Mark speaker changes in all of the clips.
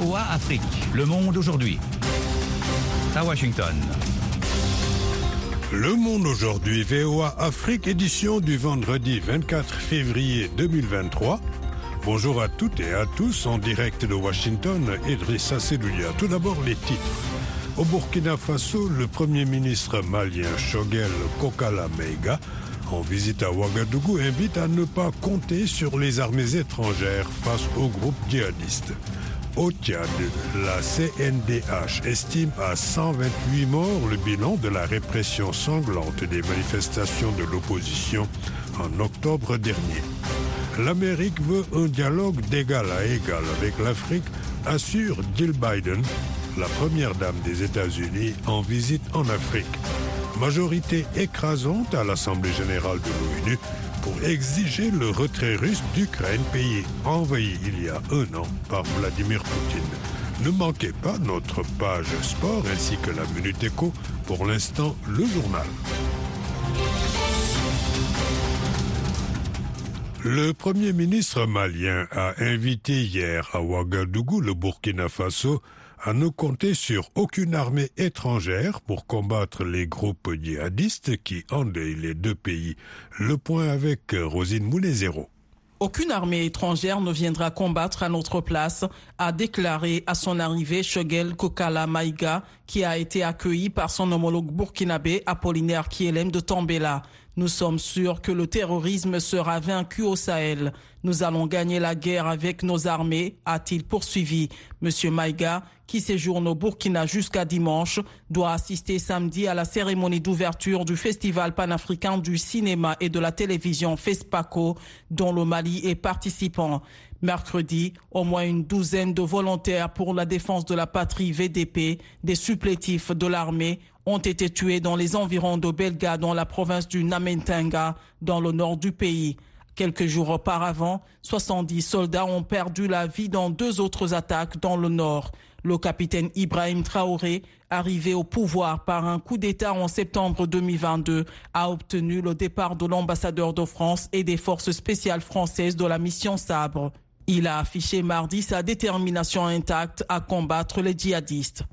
Speaker 1: VOA Afrique. Le monde aujourd'hui. À Washington.
Speaker 2: Le monde aujourd'hui, VOA Afrique, édition du vendredi 24 février 2023. Bonjour à toutes et à tous en direct de Washington, Idrissa Sedoulia. Tout d'abord les titres. Au Burkina Faso, le Premier ministre malien Shogel Kokala Meiga, en visite à Ouagadougou, invite à ne pas compter sur les armées étrangères face au groupe djihadiste. Au Tchad, la CNDH estime à 128 morts le bilan de la répression sanglante des manifestations de l'opposition en octobre dernier. L'Amérique veut un dialogue d'égal à égal avec l'Afrique, assure Jill Biden, la première dame des États-Unis en visite en Afrique. Majorité écrasante à l'Assemblée générale de l'ONU pour exiger le retrait russe d'Ukraine, pays envahi il y a un an par Vladimir Poutine. Ne manquez pas notre page sport ainsi que la Minute Éco. Pour l'instant, le journal. Le Premier ministre malien a invité hier à Ouagadougou, le Burkina Faso, à ne compter sur aucune armée étrangère pour combattre les groupes djihadistes qui endeuillent les deux pays. Le point avec Rosine Moulezero.
Speaker 3: Aucune armée étrangère ne viendra combattre à notre place, a déclaré à son arrivée Shogel Kokala Maïga, qui a été accueilli par son homologue burkinabé Apollinaire Kielem de Tambela. Nous sommes sûrs que le terrorisme sera vaincu au Sahel. Nous allons gagner la guerre avec nos armées, a-t-il poursuivi. Monsieur Maïga, qui séjourne au Burkina jusqu'à dimanche, doit assister samedi à la cérémonie d'ouverture du Festival panafricain du cinéma et de la télévision FESPACO, dont le Mali est participant. Mercredi, au moins une douzaine de volontaires pour la défense de la patrie VDP, des supplétifs de l'armée, ont été tués dans les environs de Belga, dans la province du Namentenga, dans le nord du pays. Quelques jours auparavant, 70 soldats ont perdu la vie dans deux autres attaques dans le nord. Le capitaine Ibrahim Traoré, arrivé au pouvoir par un coup d'État en septembre 2022, a obtenu le départ de l'ambassadeur de France et des forces spéciales françaises de la mission Sabre. Il a affiché mardi sa détermination intacte à combattre les djihadistes.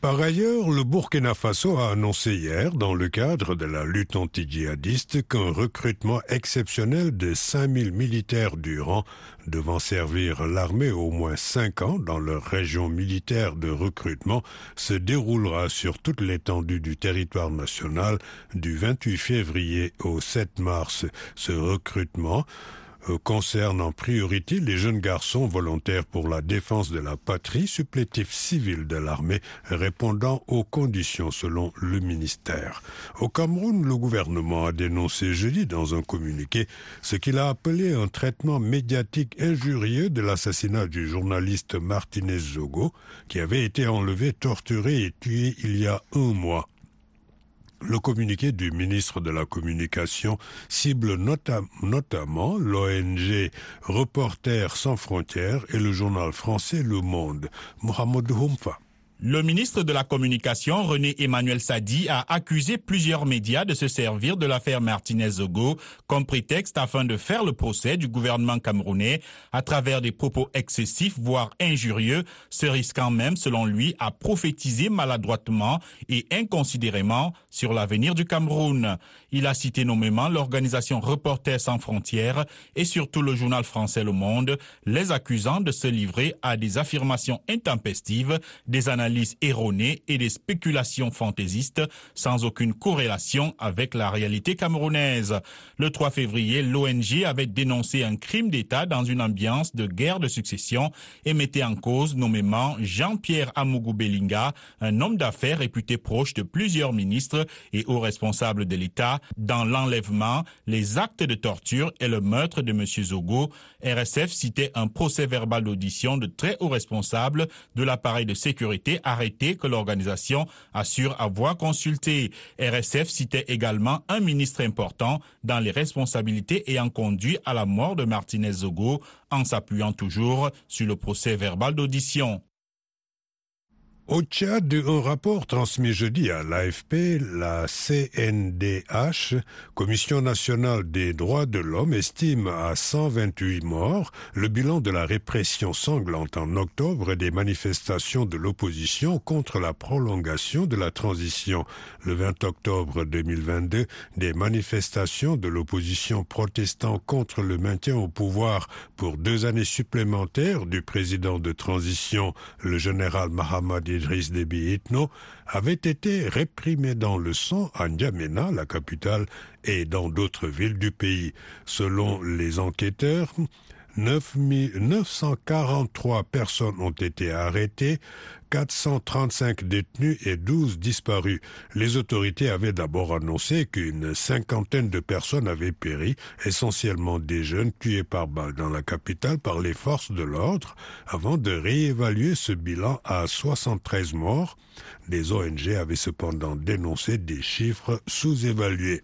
Speaker 2: Par ailleurs, le Burkina Faso a annoncé hier, dans le cadre de la lutte anti-djihadiste, qu'un recrutement exceptionnel de 5000 militaires du rang devant servir l'armée au moins cinq ans dans leur région militaire de recrutement se déroulera sur toute l'étendue du territoire national du 28 février au 7 mars. Ce recrutement concerne en priorité les jeunes garçons volontaires pour la défense de la patrie, supplétifs civils de l'armée, répondant aux conditions selon le ministère. Au Cameroun, le gouvernement a dénoncé jeudi dans un communiqué ce qu'il a appelé un traitement médiatique injurieux de l'assassinat du journaliste Martinez Zogo, qui avait été enlevé, torturé et tué il y a un mois. Le communiqué du ministre de la Communication cible nota notamment l'ONG Reporters sans frontières et le journal français Le Monde. Mohamed Houmfa.
Speaker 4: Le ministre de la Communication, René Emmanuel Sadi, a accusé plusieurs médias de se servir de l'affaire Martinez-Zogo comme prétexte afin de faire le procès du gouvernement camerounais à travers des propos excessifs, voire injurieux, se risquant même, selon lui, à prophétiser maladroitement et inconsidérément sur l'avenir du Cameroun. Il a cité nommément l'organisation Reporters sans frontières et surtout le journal français Le Monde, les accusant de se livrer à des affirmations intempestives, des analyses erronées et des spéculations fantaisistes sans aucune corrélation avec la réalité camerounaise. Le 3 février, l'ONG avait dénoncé un crime d'État dans une ambiance de guerre de succession et mettait en cause nommément Jean-Pierre Amougou Belinga, un homme d'affaires réputé proche de plusieurs ministres et hauts responsables de l'État dans l'enlèvement, les actes de torture et le meurtre de M. Zogo. RSF citait un procès verbal d'audition de très hauts responsables de l'appareil de sécurité arrêté que l'organisation assure avoir consulté. RSF citait également un ministre important dans les responsabilités ayant conduit à la mort de Martinez Zogo en s'appuyant toujours sur le procès verbal d'audition.
Speaker 2: Au Tchad, un rapport transmis jeudi à l'AFP, la CNDH, Commission nationale des droits de l'homme, estime à 128 morts le bilan de la répression sanglante en octobre des manifestations de l'opposition contre la prolongation de la transition. Le 20 octobre 2022, des manifestations de l'opposition protestant contre le maintien au pouvoir pour deux années supplémentaires du président de transition, le général Mahamadou Idriss Déby Itno avait été réprimé dans le sang à N'Djamena, la capitale, et dans d'autres villes du pays. Selon les enquêteurs, 9 943 personnes ont été arrêtées, 435 détenus et 12 disparus. Les autorités avaient d'abord annoncé qu'une cinquantaine de personnes avaient péri, essentiellement des jeunes tués par balle dans la capitale par les forces de l'ordre, avant de réévaluer ce bilan à 73 morts. Les ONG avaient cependant dénoncé des chiffres sous-évalués.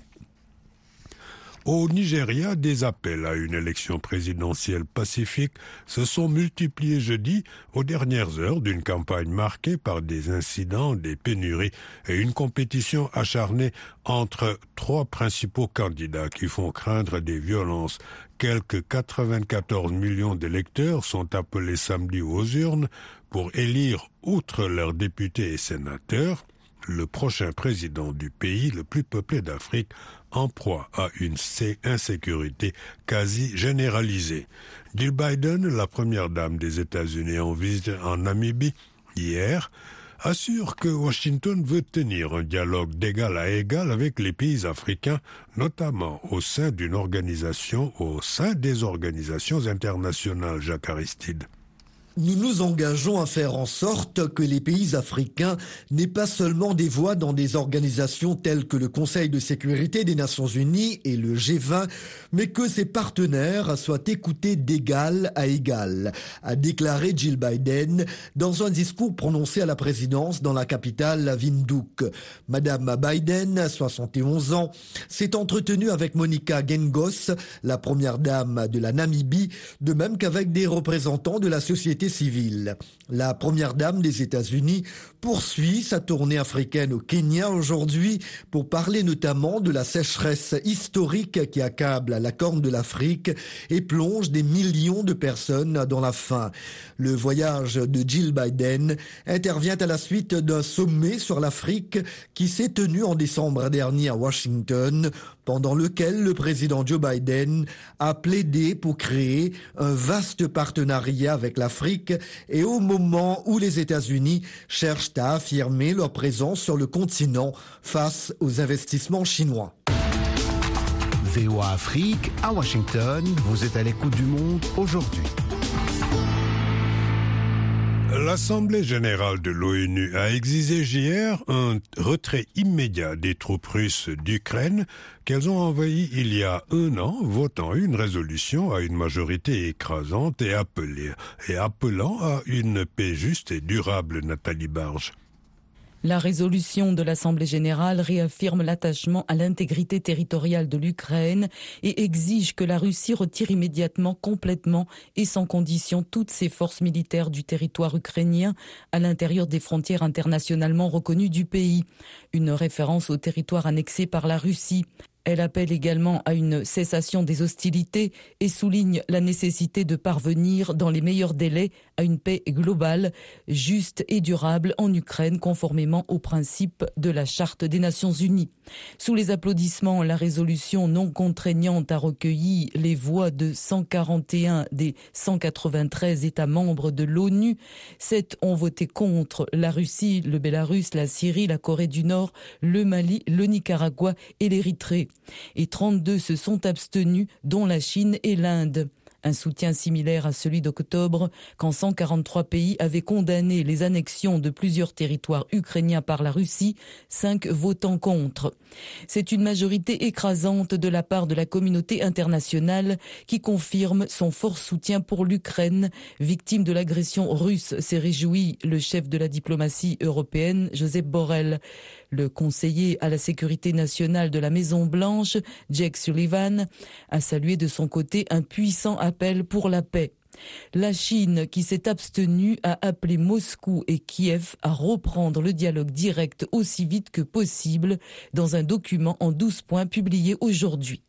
Speaker 2: Au Nigeria, des appels à une élection présidentielle pacifique se sont multipliés jeudi aux dernières heures d'une campagne marquée par des incidents, des pénuries et une compétition acharnée entre trois principaux candidats qui font craindre des violences. Quelques 94 millions d'électeurs sont appelés samedi aux urnes pour élire, outre leurs députés et sénateurs, le prochain président du pays le plus peuplé d'Afrique en proie à une insécurité quasi généralisée. Jill Biden, la première dame des États-Unis en visite en Namibie hier, assure que Washington veut tenir un dialogue d'égal à égal avec les pays africains, notamment au sein d'une organisation, au sein des organisations internationales, Jacques Aristide.
Speaker 5: Nous nous engageons à faire en sorte que les pays africains n'aient pas seulement des voix dans des organisations telles que le Conseil de sécurité des Nations Unies et le G20, mais que ces partenaires soient écoutés d'égal à égal, a déclaré Jill Biden dans un discours prononcé à la présidence dans la capitale Windhoek. Madame Biden, 71 ans, s'est entretenue avec Monica Gengos, la première dame de la Namibie, de même qu'avec des représentants de la société civile. La première dame des États-Unis poursuit sa tournée africaine au Kenya aujourd'hui pour parler notamment de la sécheresse historique qui accable la corne de l'Afrique et plonge des millions de personnes dans la faim. Le voyage de Jill Biden intervient à la suite d'un sommet sur l'Afrique qui s'est tenu en décembre dernier à Washington pendant lequel le président Joe Biden a plaidé pour créer un vaste partenariat avec l'Afrique et au moment où les États-Unis cherchent à affirmer leur présence sur le continent face aux investissements chinois.
Speaker 6: VOA Afrique à Washington, vous êtes à l'écoute du monde aujourd'hui.
Speaker 2: L'Assemblée générale de l'ONU a exigé hier un retrait immédiat des troupes russes d'Ukraine qu'elles ont envahi il y a un an, votant une résolution à une majorité écrasante et, et appelant à une paix juste et durable, Nathalie Barge.
Speaker 7: La résolution de l'Assemblée générale réaffirme l'attachement à l'intégrité territoriale de l'Ukraine et exige que la Russie retire immédiatement, complètement et sans condition toutes ses forces militaires du territoire ukrainien à l'intérieur des frontières internationalement reconnues du pays. Une référence au territoire annexé par la Russie. Elle appelle également à une cessation des hostilités et souligne la nécessité de parvenir dans les meilleurs délais à une paix globale, juste et durable en Ukraine conformément aux principes de la Charte des Nations Unies. Sous les applaudissements, la résolution non contraignante a recueilli les voix de 141 des 193 États membres de l'ONU. Sept ont voté contre la Russie, le Bélarus, la Syrie, la Corée du Nord, le Mali, le Nicaragua et l'Érythrée. Et 32 se sont abstenus, dont la Chine et l'Inde un soutien similaire à celui d'octobre, quand 143 pays avaient condamné les annexions de plusieurs territoires ukrainiens par la Russie, cinq votant contre. C'est une majorité écrasante de la part de la communauté internationale qui confirme son fort soutien pour l'Ukraine, victime de l'agression russe, s'est réjoui le chef de la diplomatie européenne, Joseph Borrell. Le conseiller à la sécurité nationale de la Maison Blanche, Jake Sullivan, a salué de son côté un puissant appel pour la paix. La Chine, qui s'est abstenue, a appelé Moscou et Kiev à reprendre le dialogue direct aussi vite que possible dans un document en 12 points publié aujourd'hui.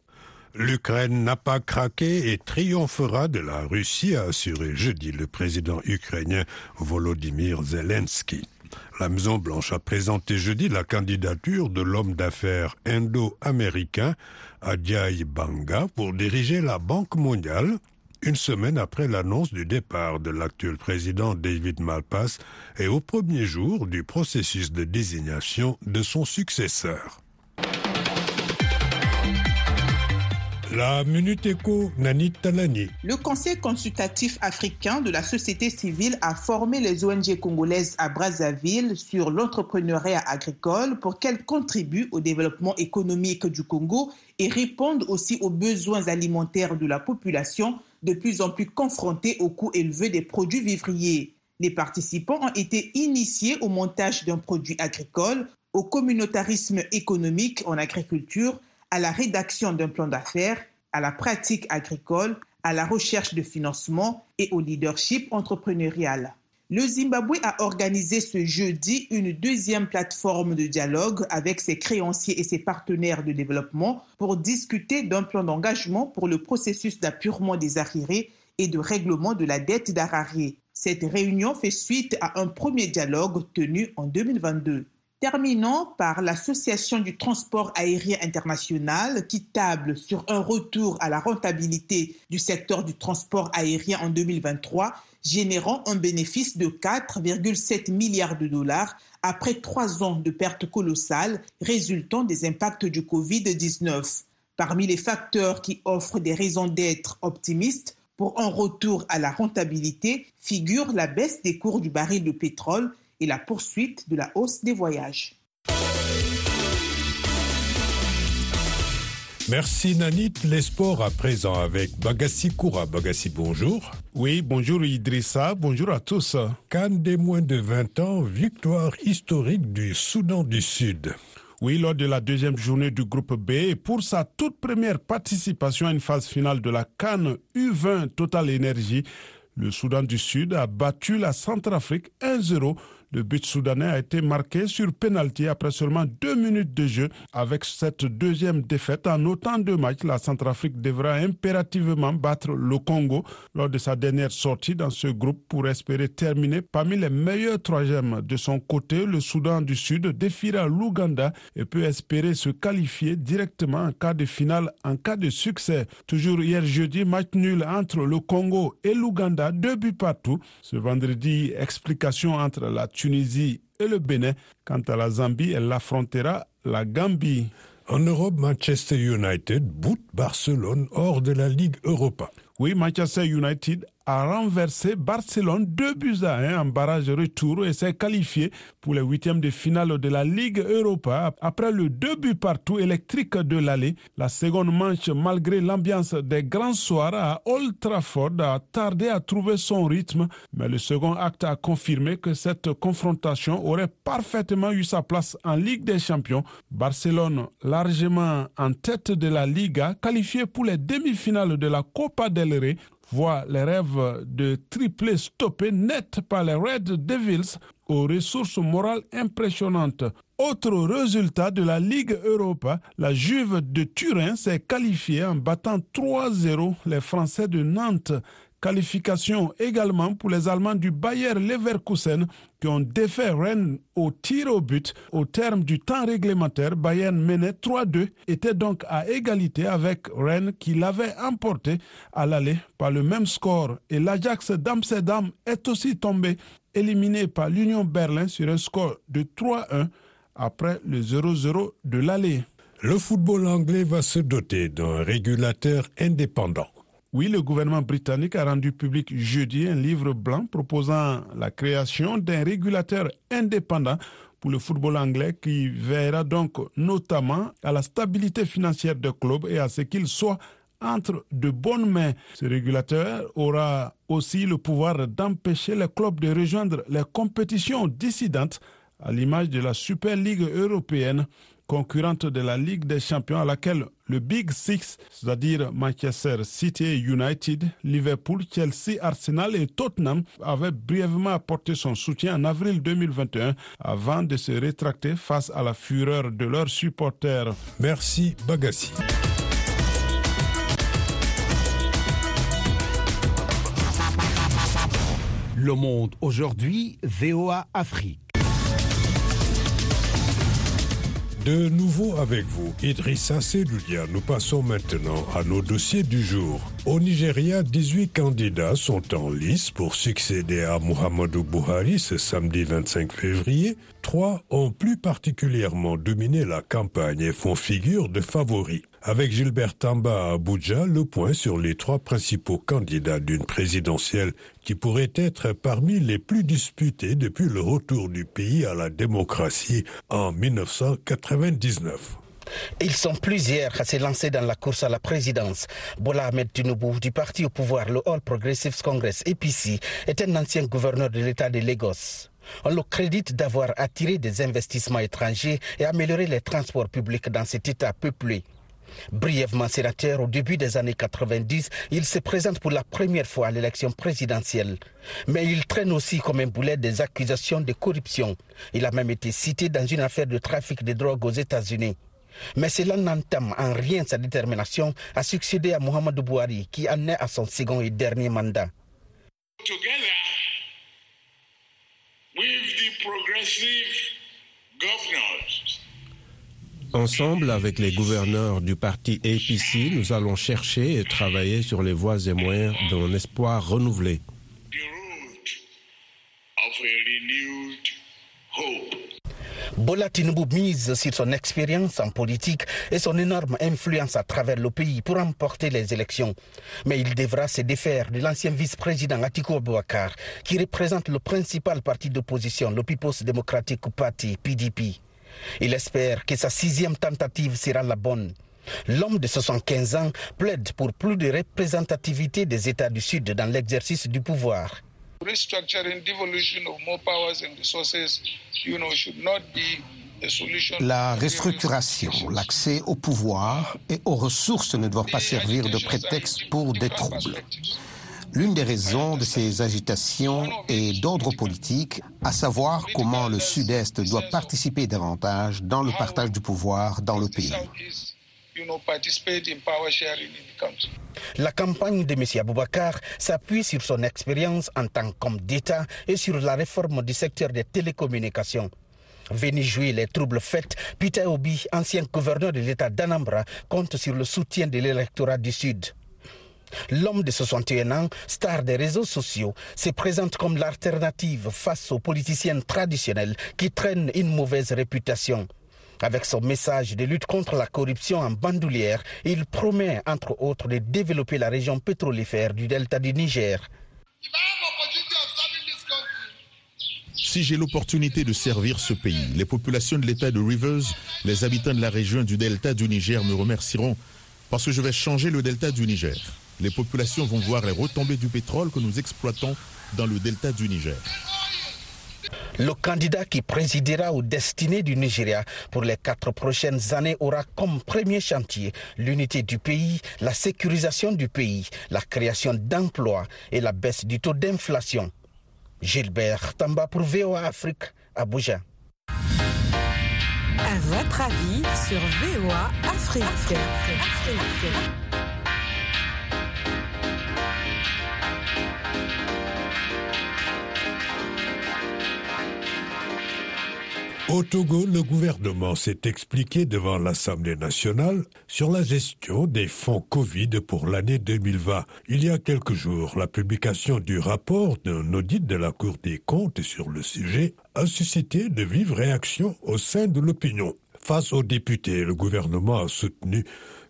Speaker 2: L'Ukraine n'a pas craqué et triomphera de la Russie, a assuré jeudi le président ukrainien Volodymyr Zelensky. La Maison-Blanche a présenté jeudi la candidature de l'homme d'affaires indo-américain Adjai Banga pour diriger la Banque mondiale une semaine après l'annonce du départ de l'actuel président David Malpass et au premier jour du processus de désignation de son successeur. La Minute Éco, Nani Talani.
Speaker 8: Le Conseil consultatif africain de la société civile a formé les ONG congolaises à Brazzaville sur l'entrepreneuriat agricole pour qu'elles contribuent au développement économique du Congo et répondent aussi aux besoins alimentaires de la population de plus en plus confrontée au coût élevé des produits vivriers. Les participants ont été initiés au montage d'un produit agricole, au communautarisme économique en agriculture, à la rédaction d'un plan d'affaires, à la pratique agricole, à la recherche de financement et au leadership entrepreneurial. Le Zimbabwe a organisé ce jeudi une deuxième plateforme de dialogue avec ses créanciers et ses partenaires de développement pour discuter d'un plan d'engagement pour le processus d'appurement des arriérés et de règlement de la dette d'Harare. Cette réunion fait suite à un premier dialogue tenu en 2022. Terminons par l'Association du transport aérien international qui table sur un retour à la rentabilité du secteur du transport aérien en 2023, générant un bénéfice de 4,7 milliards de dollars après trois ans de pertes colossales résultant des impacts du Covid-19. Parmi les facteurs qui offrent des raisons d'être optimistes pour un retour à la rentabilité figure la baisse des cours du baril de pétrole et la poursuite de la hausse des voyages.
Speaker 2: Merci Nanit. Les sports à présent avec Bagassi Koura. Bagassi, bonjour.
Speaker 9: Oui, bonjour Idrissa, bonjour à tous.
Speaker 2: Cannes des moins de 20 ans, victoire historique du Soudan du Sud.
Speaker 9: Oui, lors de la deuxième journée du groupe B, pour sa toute première participation à une phase finale de la Cannes U20 Total Energy, le Soudan du Sud a battu la Centrafrique 1-0 le but soudanais a été marqué sur penalty après seulement deux minutes de jeu. Avec cette deuxième défaite en autant de matchs, la Centrafrique devra impérativement battre le Congo lors de sa dernière sortie dans ce groupe pour espérer terminer parmi les meilleurs troisièmes. De son côté, le Soudan du Sud défiera l'Ouganda et peut espérer se qualifier directement en cas de finale en cas de succès. Toujours hier jeudi, match nul entre le Congo et l'Ouganda, deux buts partout. Ce vendredi, explication entre la Tunisie et le Bénin. Quant à la Zambie, elle affrontera la Gambie.
Speaker 2: En Europe, Manchester United boot Barcelone hors de la Ligue Europa.
Speaker 9: Oui, Manchester United a renversé Barcelone 2 buts à 1 en barrage retour et s'est qualifié pour les huitièmes de finale de la Ligue Europa après le 2 buts partout électrique de l'aller. La seconde manche, malgré l'ambiance des grands soirs à Old Trafford, a tardé à trouver son rythme, mais le second acte a confirmé que cette confrontation aurait parfaitement eu sa place en Ligue des Champions. Barcelone, largement en tête de la Liga, qualifié pour les demi-finales de la Copa del Rey, voit les rêves de triplé stoppés net par les Red Devils aux ressources morales impressionnantes. Autre résultat de la Ligue Europa, la Juve de Turin s'est qualifiée en battant 3-0 les Français de Nantes. Qualification également pour les Allemands du Bayer Leverkusen qui ont défait Rennes au tir au but. Au terme du temps réglementaire, Bayern menait 3-2, était donc à égalité avec Rennes qui l'avait emporté à l'aller par le même score. Et l'Ajax d'Amsterdam est aussi tombé, éliminé par l'Union Berlin sur un score de 3-1 après le 0-0 de l'aller.
Speaker 2: Le football anglais va se doter d'un régulateur indépendant.
Speaker 9: Oui, le gouvernement britannique a rendu public jeudi un livre blanc proposant la création d'un régulateur indépendant pour le football anglais qui veillera donc notamment à la stabilité financière des clubs et à ce qu'il soit entre de bonnes mains. Ce régulateur aura aussi le pouvoir d'empêcher les clubs de rejoindre les compétitions dissidentes à l'image de la Super Ligue européenne concurrente de la Ligue des Champions à laquelle le Big Six, c'est-à-dire Manchester City United, Liverpool, Chelsea, Arsenal et Tottenham, avaient brièvement apporté son soutien en avril 2021 avant de se rétracter face à la fureur de leurs supporters.
Speaker 2: Merci Bagassi.
Speaker 6: Le Monde aujourd'hui, VOA Afrique.
Speaker 2: De nouveau avec vous, Idrissa Seloulia. Nous passons maintenant à nos dossiers du jour. Au Nigeria, 18 candidats sont en lice pour succéder à Muhammadu Buhari ce samedi 25 février. Trois ont plus particulièrement dominé la campagne et font figure de favoris. Avec Gilbert Tamba à Abuja, le point sur les trois principaux candidats d'une présidentielle qui pourrait être parmi les plus disputés depuis le retour du pays à la démocratie en 1999.
Speaker 10: Ils sont plusieurs à se lancer dans la course à la présidence. Bola Ahmed Tinubu du parti au pouvoir, le All Progressives Congress, APC, est un ancien gouverneur de l'État de Lagos. On le crédite d'avoir attiré des investissements étrangers et amélioré les transports publics dans cet État peuplé. Brièvement sénateur au début des années 90, il se présente pour la première fois à l'élection présidentielle. Mais il traîne aussi comme un boulet des accusations de corruption. Il a même été cité dans une affaire de trafic de drogue aux États-Unis. Mais cela n'entame en rien sa détermination à succéder à Mohamed Bouhari, qui en est à son second et dernier mandat.
Speaker 11: Ensemble, avec les gouverneurs du parti APC, nous allons chercher et travailler sur les voies et moyens d'un espoir renouvelé.
Speaker 12: the road of a renewed hope.
Speaker 10: Bola Tinubu mise sur son expérience en politique et son énorme influence à travers le pays pour remporter les élections. Mais il devra se défaire de l'ancien vice-président Atiku Abubakar, qui représente le principal parti d'opposition, le People's Democratic Party, PDP. Il espère que sa sixième tentative sera la bonne. L'homme de 75 ans plaide pour plus de représentativité des États du Sud dans l'exercice du pouvoir.
Speaker 6: La restructuration, l'accès au pouvoir et aux ressources ne doivent pas servir de prétexte pour des troubles. L'une des raisons de ces agitations est d'ordre politique, à savoir comment le Sud-Est doit participer davantage dans le partage du pouvoir dans le pays.
Speaker 10: La campagne de M. Aboubakar s'appuie sur son expérience en tant qu'homme d'État et sur la réforme du secteur des télécommunications. Venu jouer les troubles faits, Peter Obi, ancien gouverneur de l'État d'Anambra, compte sur le soutien de l'électorat du Sud. L'homme de 61 ans, star des réseaux sociaux, se présente comme l'alternative face aux politiciens traditionnels qui traînent une mauvaise réputation. Avec son message de lutte contre la corruption en bandoulière, il promet, entre autres, de développer la région pétrolifère du delta du Niger.
Speaker 13: Si j'ai l'opportunité de servir ce pays, les populations de l'État de Rivers, les habitants de la région du delta du Niger me remercieront parce que je vais changer le delta du Niger. Les populations vont voir les retombées du pétrole que nous exploitons dans le delta du Niger.
Speaker 10: Le candidat qui présidera aux destinées du Nigeria pour les quatre prochaines années aura comme premier chantier l'unité du pays, la sécurisation du pays, la création d'emplois et la baisse du taux d'inflation. Gilbert Tamba pour VOA Afrique, Abuja.
Speaker 14: À votre avis sur VOA Afrique. Afrique.
Speaker 2: Au Togo, le gouvernement s'est expliqué devant l'Assemblée nationale sur la gestion des fonds Covid pour l'année 2020. Il y a quelques jours, la publication du rapport d'un audit de la Cour des comptes sur le sujet a suscité de vives réactions au sein de l'opinion. Face aux députés, le gouvernement a soutenu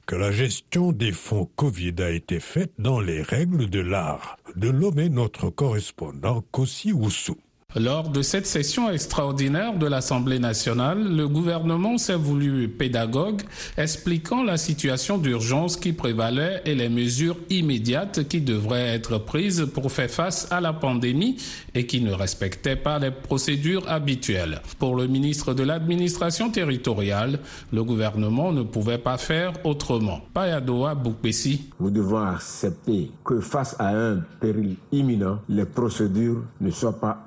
Speaker 2: que la gestion des fonds Covid a été faite dans les règles de l'art. De est notre correspondant Kossi Oussou.
Speaker 15: Lors de cette session extraordinaire de l'Assemblée nationale, le gouvernement s'est voulu pédagogue, expliquant la situation d'urgence qui prévalait et les mesures immédiates qui devraient être prises pour faire face à la pandémie et qui ne respectaient pas les procédures habituelles. Pour le ministre de l'administration territoriale, le gouvernement ne pouvait pas faire autrement. Payadoa Boukpessi.
Speaker 16: Nous devons accepter que face à un péril imminent, les procédures ne soient pas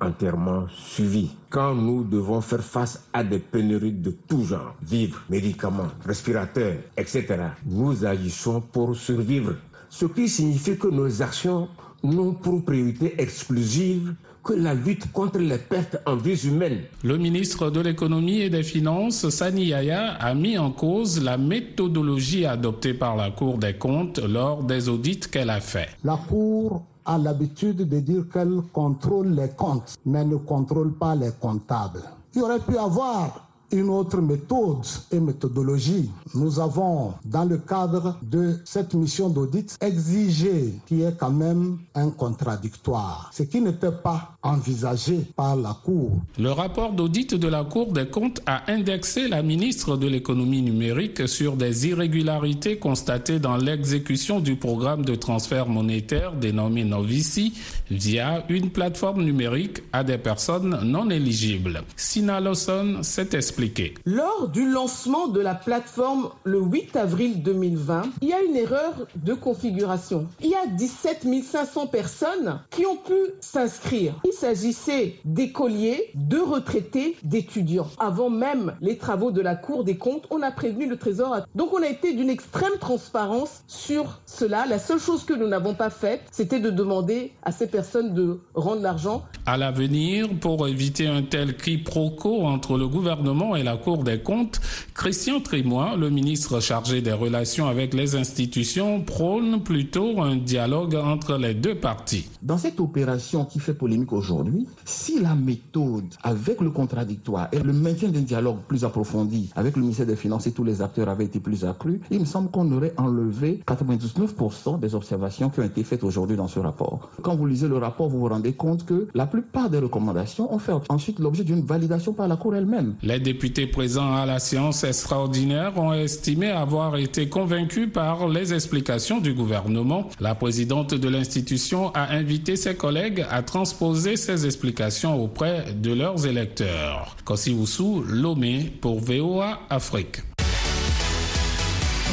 Speaker 16: suivi. Quand nous devons faire face à des pénuries de tout genre, vivres, médicaments, respirateurs, etc., nous agissons pour survivre. Ce qui signifie que nos actions n'ont pour priorité exclusive que la lutte contre les pertes en vies humaines.
Speaker 15: Le ministre de l'économie et des finances, Sani Yaya, a mis en cause la méthodologie adoptée par la Cour des comptes lors des audits qu'elle a fait.
Speaker 17: La Cour l'habitude de dire qu'elle contrôle les comptes, mais ne contrôle pas les comptables. Il aurait pu avoir une autre méthode et méthodologie. Nous avons, dans le cadre de cette mission d'audit, exigé qu'il y ait quand même un contradictoire, ce qui n'était pas envisagé par la Cour.
Speaker 15: Le rapport d'audit de la Cour des comptes a indexé la ministre de l'économie numérique sur des irrégularités constatées dans l'exécution du programme de transfert monétaire dénommé Novici via une plateforme numérique à des personnes non éligibles. Sina Lawson s'est expliqué.
Speaker 18: Lors du lancement de la plateforme le 8 avril 2020, il y a une erreur de configuration. Il y a 17 500 personnes qui ont pu s'inscrire. Il s'agissait d'écoliers, de retraités, d'étudiants. Avant même les travaux de la Cour des comptes, on a prévenu le Trésor. Donc on a été d'une extrême transparence sur cela. La seule chose que nous n'avons pas faite, c'était de demander à ces personnes de rendre l'argent.
Speaker 15: À l'avenir, pour éviter un tel quiproquo entre le gouvernement et la Cour des comptes, Christian Trimois, le ministre chargé des relations avec les institutions, prône plutôt un dialogue entre les deux parties.
Speaker 19: Dans cette opération qui fait polémique aujourd'hui, si la méthode avec le contradictoire et le maintien d'un dialogue plus approfondi avec le ministère des Finances et tous les acteurs avait été plus accru, il me semble qu'on aurait enlevé 99% des observations qui ont été faites aujourd'hui dans ce rapport. Quand vous lisez le rapport, vous vous rendez compte que la plupart des recommandations ont fait ensuite l'objet d'une validation par la Cour elle-même.
Speaker 15: Les députés présents à la séance extraordinaire ont estimé avoir été convaincus par les explications du gouvernement. La présidente de l'institution a invité ses collègues à transposer ces explications auprès de leurs électeurs. Kossi Oussou, Lomé pour VOA Afrique.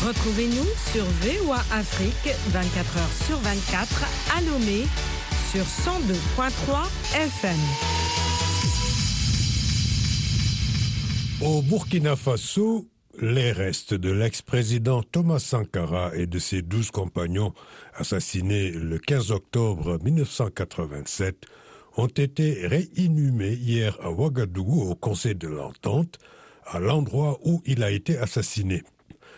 Speaker 14: Retrouvez-nous sur VOA Afrique 24 h sur 24 à Lomé sur 102.3 FM.
Speaker 2: Au Burkina Faso, les restes de l'ex-président Thomas Sankara et de ses douze compagnons assassinés le 15 octobre 1987 ont été réinhumés hier à Ouagadougou au Conseil de l'Entente, à l'endroit où il a été assassiné.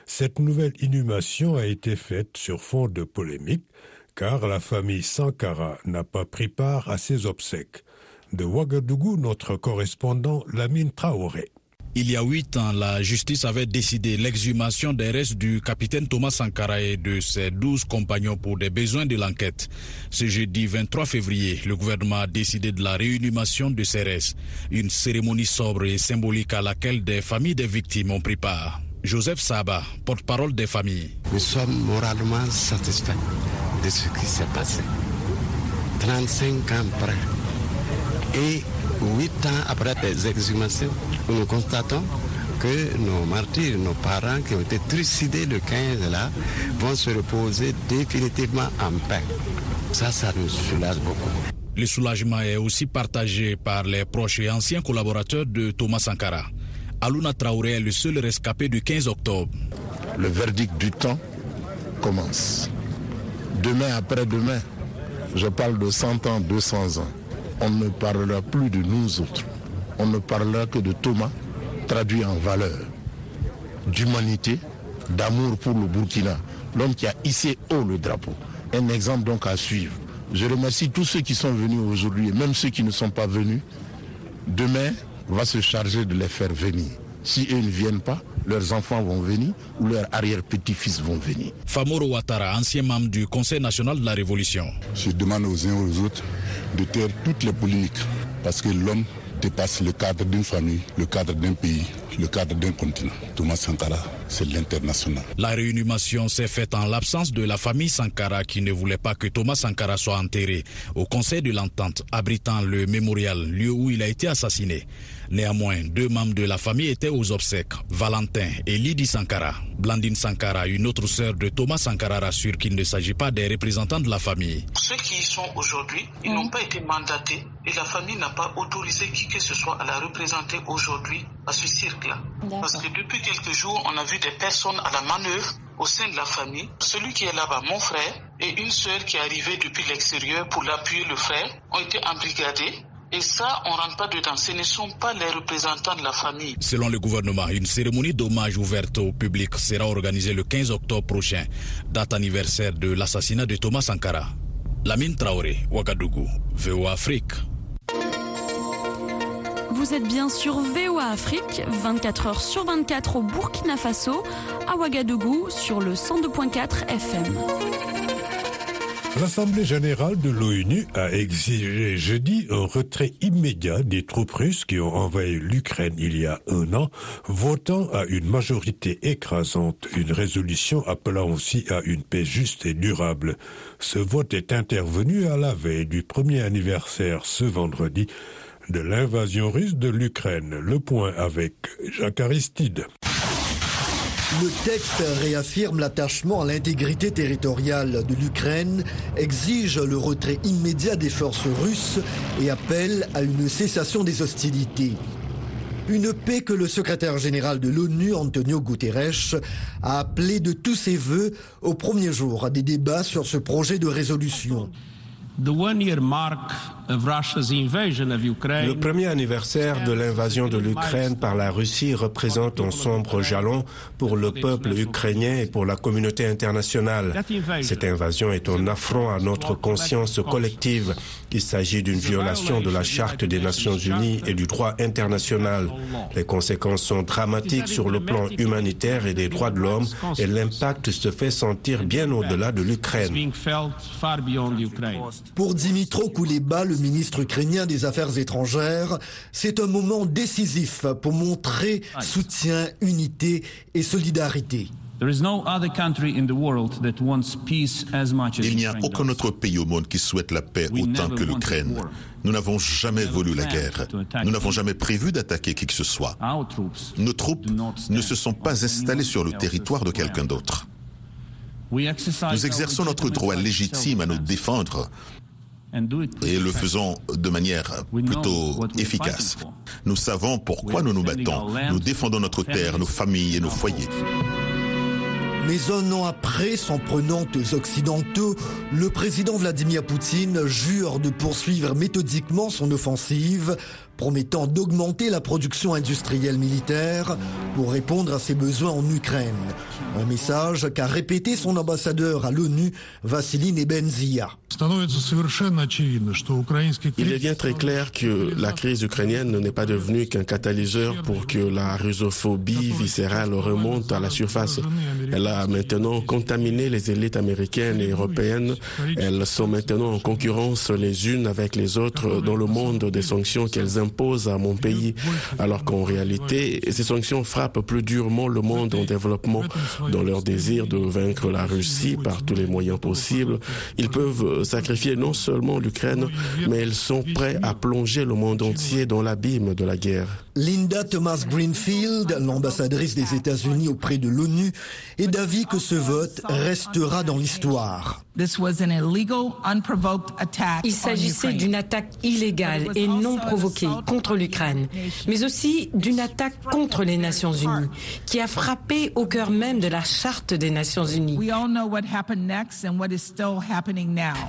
Speaker 2: Cette nouvelle inhumation a été faite sur fond de polémique, car la famille Sankara n'a pas pris part à ses obsèques. De Ouagadougou, notre correspondant Lamine Traoré.
Speaker 20: Il y a huit ans, la justice avait décidé l'exhumation des restes du capitaine Thomas Sankara et de ses douze compagnons pour des besoins de l'enquête. Ce jeudi 23 février, le gouvernement a décidé de la réinhumation de ces restes. Une cérémonie sobre et symbolique à laquelle des familles des victimes ont pris part. Joseph Saba, porte-parole des familles.
Speaker 21: Nous sommes moralement satisfaits de ce qui s'est passé. 35 ans après. Huit ans après les exhumations, nous constatons que nos martyrs, nos parents qui ont été trucidés le 15 là, vont se reposer définitivement en paix. Ça, ça nous soulage beaucoup.
Speaker 20: Le soulagement est aussi partagé par les proches et anciens collaborateurs de Thomas Sankara. Aluna Traoré est le seul rescapé du 15 octobre.
Speaker 22: Le verdict du temps commence. Demain après-demain, je parle de 100 ans, 200 ans. On ne parlera plus de nous autres. On ne parlera que de Thomas, traduit en valeur d'humanité, d'amour pour le Burkina, l'homme qui a hissé haut le drapeau. Un exemple donc à suivre. Je remercie tous ceux qui sont venus aujourd'hui et même ceux qui ne sont pas venus. Demain, va se charger de les faire venir. Si eux ne viennent pas, leurs enfants vont venir ou leurs arrière-petits-fils vont venir.
Speaker 20: Famoro Ouattara, ancien membre du Conseil national de la Révolution.
Speaker 22: Je demande aux uns et aux autres de taire toutes les polémiques, Parce que l'homme dépasse le cadre d'une famille, le cadre d'un pays, le cadre d'un continent. Thomas Sankara, c'est l'international.
Speaker 20: La réanimation s'est faite en l'absence de la famille Sankara qui ne voulait pas que Thomas Sankara soit enterré au Conseil de l'Entente abritant le mémorial, lieu où il a été assassiné. Néanmoins, deux membres de la famille étaient aux obsèques, Valentin et Lydie Sankara. Blandine Sankara, une autre sœur de Thomas Sankara, rassure qu'il ne s'agit pas des représentants de la famille.
Speaker 23: Ceux qui y sont aujourd'hui, ils n'ont pas été mandatés et la famille n'a pas autorisé qui que ce soit à la représenter aujourd'hui à ce cirque-là. Parce que depuis quelques jours, on a vu des personnes à la manœuvre au sein de la famille. Celui qui est là-bas, mon frère, et une sœur qui est arrivée depuis l'extérieur pour l'appuyer le frère, ont été embrigadés et ça, on rentre pas dedans. Ce ne sont pas les représentants de la famille.
Speaker 20: Selon le gouvernement, une cérémonie d'hommage ouverte au public sera organisée le 15 octobre prochain, date anniversaire de l'assassinat de Thomas Sankara. Lamine Traoré, Ouagadougou, VOA Afrique.
Speaker 24: Vous êtes bien sur VOA Afrique, 24 heures sur 24 au Burkina Faso, à Ouagadougou sur le 102.4 FM.
Speaker 2: L'Assemblée générale de l'ONU a exigé jeudi un retrait immédiat des troupes russes qui ont envahi l'Ukraine il y a un an, votant à une majorité écrasante une résolution appelant aussi à une paix juste et durable. Ce vote est intervenu à la veille du premier anniversaire ce vendredi de l'invasion russe de l'Ukraine. Le point avec Jacques Aristide.
Speaker 5: Le texte réaffirme l'attachement à l'intégrité territoriale de l'Ukraine, exige le retrait immédiat des forces russes et appelle à une cessation des hostilités. Une paix que le secrétaire général de l'ONU, Antonio Guterres, a appelée de tous ses voeux au premier jour des débats sur ce projet de résolution.
Speaker 11: Le premier anniversaire de l'invasion de l'Ukraine par la Russie représente un sombre jalon pour le peuple ukrainien et pour la communauté internationale. Cette invasion est un affront à notre conscience collective. Il s'agit d'une violation de la Charte des Nations Unies et du droit international. Les conséquences sont dramatiques sur le plan humanitaire et des droits de l'homme et l'impact se fait sentir bien au-delà de l'Ukraine.
Speaker 5: Pour Dimitro Kouleba, le ministre ukrainien des Affaires étrangères, c'est un moment décisif pour montrer soutien, unité et solidarité.
Speaker 25: Il
Speaker 13: n'y a aucun autre pays au monde qui souhaite la paix autant que l'Ukraine. Nous n'avons jamais voulu la guerre. Nous n'avons jamais prévu d'attaquer qui que ce soit. Nos troupes ne se sont pas installées sur le territoire de quelqu'un d'autre. Nous exerçons notre droit légitime à nous défendre et le faisons de manière plutôt efficace. Nous savons pourquoi nous nous battons. Nous défendons notre terre, nos familles et nos foyers.
Speaker 5: Mais un an après, s'en prenant aux Occidentaux, le président Vladimir Poutine jure de poursuivre méthodiquement son offensive promettant d'augmenter la production industrielle militaire pour répondre à ses besoins en Ukraine. Un message qu'a répété son ambassadeur à l'ONU, Vassili Nebenzia.
Speaker 26: Il devient très clair que la crise ukrainienne n'est pas devenue qu'un catalyseur pour que la russophobie viscérale remonte à la surface. A maintenant contaminé les élites américaines et européennes. Elles sont maintenant en concurrence les unes avec les autres dans le monde des sanctions qu'elles imposent pose à mon pays, alors qu'en réalité, ces sanctions frappent plus durement le monde en développement. Dans leur désir de vaincre la Russie par tous les moyens possibles, ils peuvent sacrifier non seulement l'Ukraine, mais ils sont prêts à plonger le monde entier dans l'abîme de la guerre.
Speaker 5: Linda Thomas Greenfield, l'ambassadrice des États-Unis auprès de l'ONU, est d'avis que ce vote restera dans l'histoire.
Speaker 27: Il s'agissait d'une attaque illégale et non provoquée contre l'Ukraine, mais aussi d'une attaque contre les Nations Unies, qui a frappé au cœur même de la Charte des Nations Unies.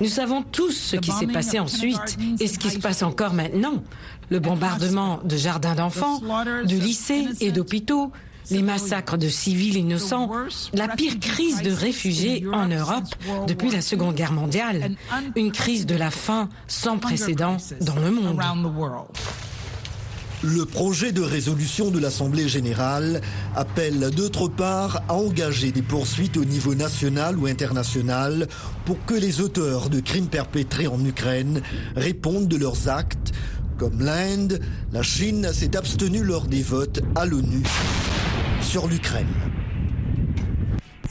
Speaker 27: Nous savons tous ce qui s'est passé ensuite et ce qui se passe encore maintenant. Le bombardement de jardins d'enfants, de lycées et d'hôpitaux, les massacres de civils innocents, la pire crise de réfugiés en Europe depuis la Seconde Guerre mondiale, une crise de la faim sans précédent dans le monde.
Speaker 5: Le projet de résolution de l'Assemblée générale appelle d'autre part à engager des poursuites au niveau national ou international pour que les auteurs de crimes perpétrés en Ukraine répondent de leurs actes Comme l'Inde, la Chine s'est abstenue lors des votes à l'ONU sur l'Ukraine.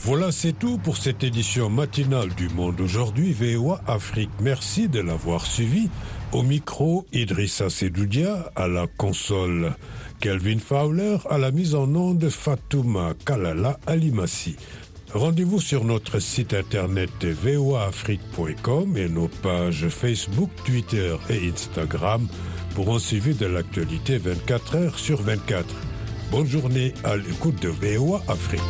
Speaker 2: Voilà, c'est tout pour cette édition matinale du Monde aujourd'hui, VOA Afrique. Merci de l'avoir suivi. Au micro, Idrissa Sedoudia, à la console, Kelvin Fowler, à la mise en onde, Fatouma Kalala Alimassi. Rendez-vous sur notre site internet voaafrique.com et nos pages Facebook, Twitter et Instagram pour un suivi de l'actualité 24 heures sur 24. Bonne journée à l'écoute de VOA Afrique.